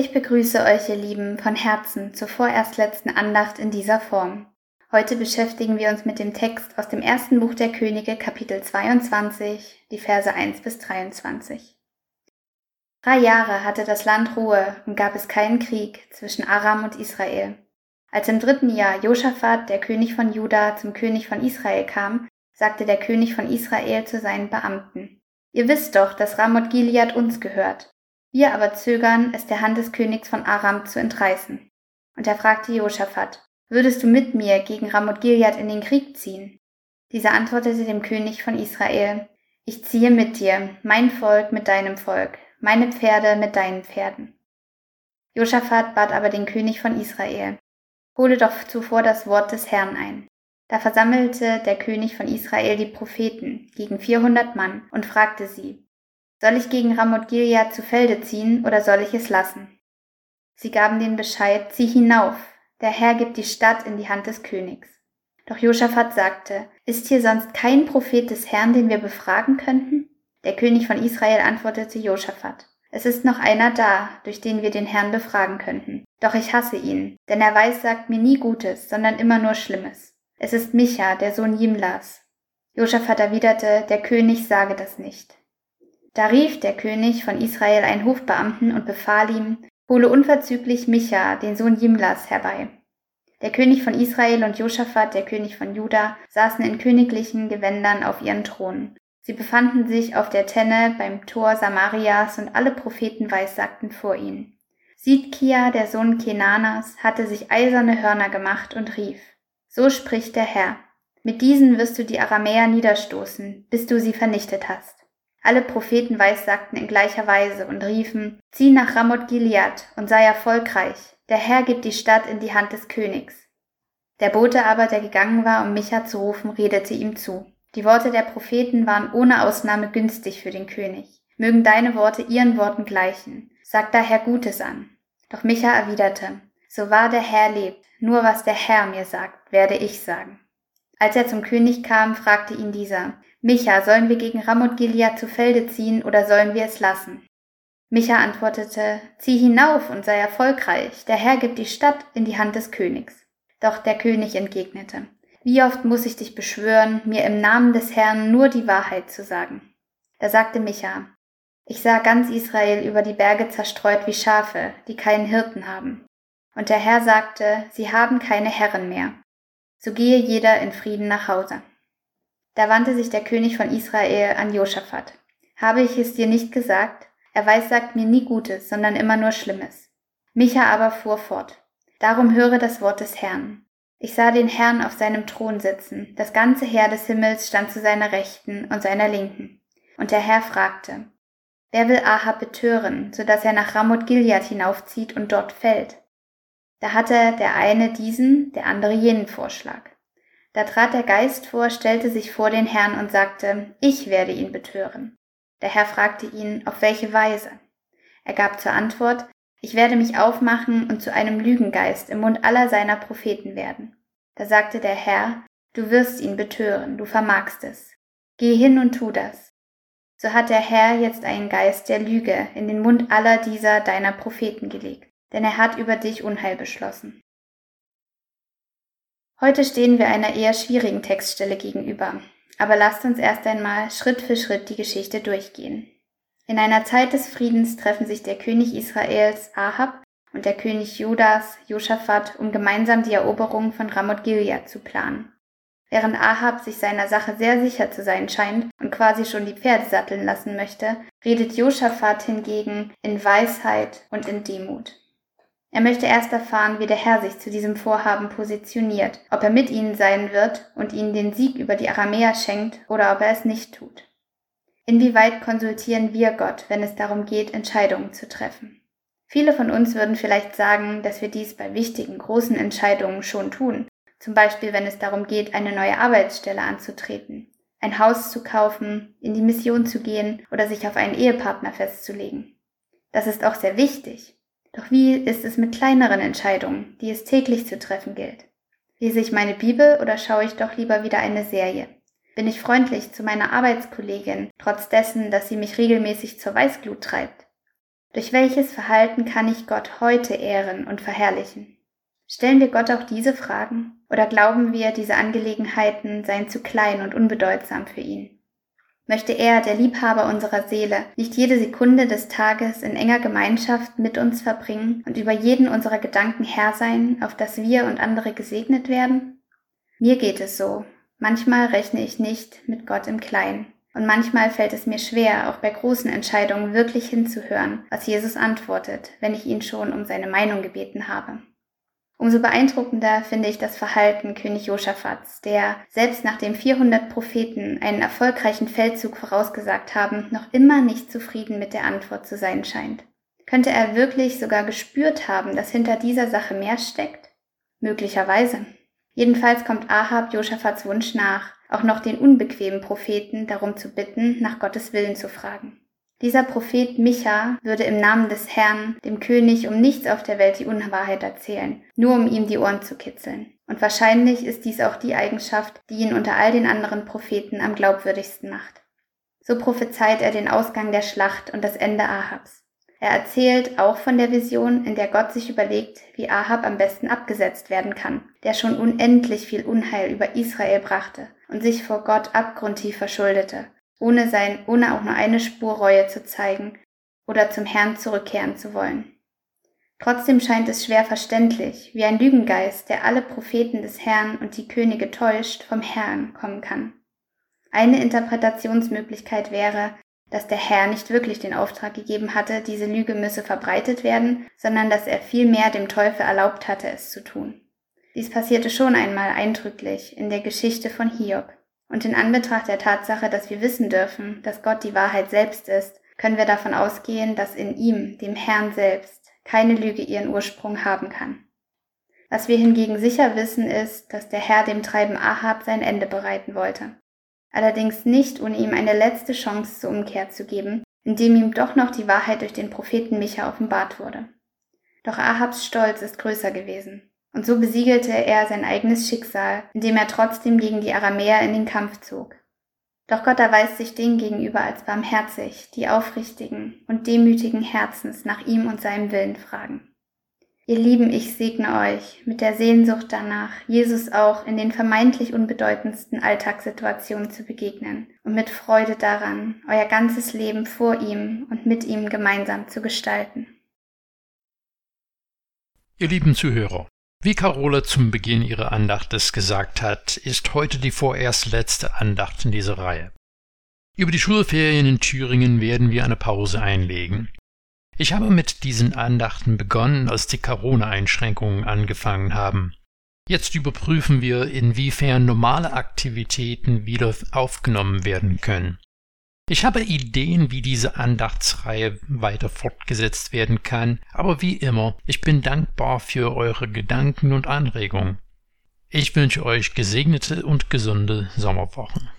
Ich begrüße euch, ihr Lieben, von Herzen zur vorerst letzten Andacht in dieser Form. Heute beschäftigen wir uns mit dem Text aus dem ersten Buch der Könige, Kapitel 22, die Verse 1 bis 23. Drei Jahre hatte das Land Ruhe und gab es keinen Krieg zwischen Aram und Israel. Als im dritten Jahr Josaphat, der König von Juda, zum König von Israel kam, sagte der König von Israel zu seinen Beamten, Ihr wisst doch, dass Ramoth Gilead uns gehört. Wir aber zögern, es der Hand des Königs von Aram zu entreißen. Und er fragte Josaphat, würdest du mit mir gegen Ramoth Gilead in den Krieg ziehen? Dieser antwortete dem König von Israel, ich ziehe mit dir, mein Volk mit deinem Volk, meine Pferde mit deinen Pferden. Josaphat bat aber den König von Israel, hole doch zuvor das Wort des Herrn ein. Da versammelte der König von Israel die Propheten gegen vierhundert Mann und fragte sie, soll ich gegen Ramoth Gilead zu Felde ziehen oder soll ich es lassen? Sie gaben den Bescheid, zieh hinauf, der Herr gibt die Stadt in die Hand des Königs. Doch Josaphat sagte, ist hier sonst kein Prophet des Herrn, den wir befragen könnten? Der König von Israel antwortete Josaphat, es ist noch einer da, durch den wir den Herrn befragen könnten. Doch ich hasse ihn, denn er weiß, sagt mir nie Gutes, sondern immer nur Schlimmes. Es ist Micha, der Sohn Jimlas. Josaphat erwiderte, der König sage das nicht. Da rief der König von Israel einen Hofbeamten und befahl ihm, hole unverzüglich Micha, den Sohn Jimlas, herbei. Der König von Israel und Josaphat, der König von Juda, saßen in königlichen Gewändern auf ihren Thronen. Sie befanden sich auf der Tenne beim Tor Samarias und alle Propheten weissagten vor ihnen. Sidkia, der Sohn Kenanas, hatte sich eiserne Hörner gemacht und rief, So spricht der Herr, mit diesen wirst du die Aramäer niederstoßen, bis du sie vernichtet hast. Alle Propheten weissagten in gleicher Weise und riefen, Zieh nach Ramoth Gilead und sei erfolgreich, der Herr gibt die Stadt in die Hand des Königs. Der Bote aber, der gegangen war, um Micha zu rufen, redete ihm zu. Die Worte der Propheten waren ohne Ausnahme günstig für den König. Mögen deine Worte ihren Worten gleichen. Sag daher Gutes an. Doch Micha erwiderte, so wahr der Herr lebt, nur was der Herr mir sagt, werde ich sagen. Als er zum König kam, fragte ihn dieser, Micha, sollen wir gegen Ramoth Gilead zu Felde ziehen oder sollen wir es lassen? Micha antwortete, zieh hinauf und sei erfolgreich, der Herr gibt die Stadt in die Hand des Königs. Doch der König entgegnete, wie oft muss ich dich beschwören, mir im Namen des Herrn nur die Wahrheit zu sagen? Da sagte Micha, ich sah ganz Israel über die Berge zerstreut wie Schafe, die keinen Hirten haben. Und der Herr sagte, sie haben keine Herren mehr. So gehe jeder in Frieden nach Hause. Da wandte sich der König von Israel an Josaphat. Habe ich es dir nicht gesagt? Er weiß, sagt mir nie Gutes, sondern immer nur Schlimmes. Micha aber fuhr fort. Darum höre das Wort des Herrn. Ich sah den Herrn auf seinem Thron sitzen, das ganze Heer des Himmels stand zu seiner Rechten und seiner Linken. Und der Herr fragte, Wer will Ahab betören, so dass er nach Ramoth Gilead hinaufzieht und dort fällt? Da hatte der eine diesen, der andere jenen Vorschlag. Da trat der Geist vor, stellte sich vor den Herrn und sagte, ich werde ihn betören. Der Herr fragte ihn, auf welche Weise? Er gab zur Antwort, ich werde mich aufmachen und zu einem Lügengeist im Mund aller seiner Propheten werden. Da sagte der Herr, du wirst ihn betören, du vermagst es. Geh hin und tu das. So hat der Herr jetzt einen Geist der Lüge in den Mund aller dieser deiner Propheten gelegt, denn er hat über dich Unheil beschlossen. Heute stehen wir einer eher schwierigen Textstelle gegenüber, aber lasst uns erst einmal Schritt für Schritt die Geschichte durchgehen. In einer Zeit des Friedens treffen sich der König Israels Ahab und der König Judas Josaphat, um gemeinsam die Eroberung von Ramoth Gilead zu planen. Während Ahab sich seiner Sache sehr sicher zu sein scheint und quasi schon die Pferde satteln lassen möchte, redet Josaphat hingegen in Weisheit und in Demut. Er möchte erst erfahren, wie der Herr sich zu diesem Vorhaben positioniert, ob er mit ihnen sein wird und ihnen den Sieg über die Aramäer schenkt oder ob er es nicht tut. Inwieweit konsultieren wir Gott, wenn es darum geht, Entscheidungen zu treffen? Viele von uns würden vielleicht sagen, dass wir dies bei wichtigen, großen Entscheidungen schon tun, zum Beispiel wenn es darum geht, eine neue Arbeitsstelle anzutreten, ein Haus zu kaufen, in die Mission zu gehen oder sich auf einen Ehepartner festzulegen. Das ist auch sehr wichtig, doch wie ist es mit kleineren Entscheidungen, die es täglich zu treffen gilt? Lese ich meine Bibel oder schaue ich doch lieber wieder eine Serie? Bin ich freundlich zu meiner Arbeitskollegin, trotz dessen, dass sie mich regelmäßig zur Weißglut treibt? Durch welches Verhalten kann ich Gott heute ehren und verherrlichen? Stellen wir Gott auch diese Fragen? Oder glauben wir, diese Angelegenheiten seien zu klein und unbedeutsam für ihn? Möchte er, der Liebhaber unserer Seele, nicht jede Sekunde des Tages in enger Gemeinschaft mit uns verbringen und über jeden unserer Gedanken Herr sein, auf dass wir und andere gesegnet werden? Mir geht es so. Manchmal rechne ich nicht mit Gott im Kleinen. Und manchmal fällt es mir schwer, auch bei großen Entscheidungen wirklich hinzuhören, was Jesus antwortet, wenn ich ihn schon um seine Meinung gebeten habe. Umso beeindruckender finde ich das Verhalten König Josaphats, der, selbst nachdem 400 Propheten einen erfolgreichen Feldzug vorausgesagt haben, noch immer nicht zufrieden mit der Antwort zu sein scheint. Könnte er wirklich sogar gespürt haben, dass hinter dieser Sache mehr steckt? Möglicherweise. Jedenfalls kommt Ahab Josaphats Wunsch nach, auch noch den unbequemen Propheten darum zu bitten, nach Gottes Willen zu fragen. Dieser Prophet Micha würde im Namen des Herrn dem König um nichts auf der Welt die Unwahrheit erzählen, nur um ihm die Ohren zu kitzeln. Und wahrscheinlich ist dies auch die Eigenschaft, die ihn unter all den anderen Propheten am glaubwürdigsten macht. So prophezeit er den Ausgang der Schlacht und das Ende Ahabs. Er erzählt auch von der Vision, in der Gott sich überlegt, wie Ahab am besten abgesetzt werden kann, der schon unendlich viel Unheil über Israel brachte und sich vor Gott abgrundtief verschuldete, ohne sein, ohne auch nur eine Spur Reue zu zeigen oder zum Herrn zurückkehren zu wollen. Trotzdem scheint es schwer verständlich, wie ein Lügengeist, der alle Propheten des Herrn und die Könige täuscht, vom Herrn kommen kann. Eine Interpretationsmöglichkeit wäre, dass der Herr nicht wirklich den Auftrag gegeben hatte, diese Lüge müsse verbreitet werden, sondern dass er vielmehr dem Teufel erlaubt hatte, es zu tun. Dies passierte schon einmal eindrücklich in der Geschichte von Hiob. Und in Anbetracht der Tatsache, dass wir wissen dürfen, dass Gott die Wahrheit selbst ist, können wir davon ausgehen, dass in ihm, dem Herrn selbst, keine Lüge ihren Ursprung haben kann. Was wir hingegen sicher wissen, ist, dass der Herr dem Treiben Ahab sein Ende bereiten wollte allerdings nicht, ohne ihm eine letzte Chance zur Umkehr zu geben, indem ihm doch noch die Wahrheit durch den Propheten Micha offenbart wurde. Doch Ahabs Stolz ist größer gewesen, und so besiegelte er sein eigenes Schicksal, indem er trotzdem gegen die Aramäer in den Kampf zog. Doch Gott erweist sich denen gegenüber als barmherzig, die aufrichtigen und demütigen Herzens nach ihm und seinem Willen fragen. Ihr Lieben, ich segne euch mit der Sehnsucht danach, Jesus auch in den vermeintlich unbedeutendsten Alltagssituationen zu begegnen und mit Freude daran, euer ganzes Leben vor ihm und mit ihm gemeinsam zu gestalten. Ihr lieben Zuhörer, wie Carola zum Beginn ihrer Andachtes gesagt hat, ist heute die vorerst letzte Andacht in dieser Reihe. Über die Schulferien in Thüringen werden wir eine Pause einlegen. Ich habe mit diesen Andachten begonnen, als die Corona-Einschränkungen angefangen haben. Jetzt überprüfen wir, inwiefern normale Aktivitäten wieder aufgenommen werden können. Ich habe Ideen, wie diese Andachtsreihe weiter fortgesetzt werden kann, aber wie immer, ich bin dankbar für eure Gedanken und Anregungen. Ich wünsche euch gesegnete und gesunde Sommerwochen.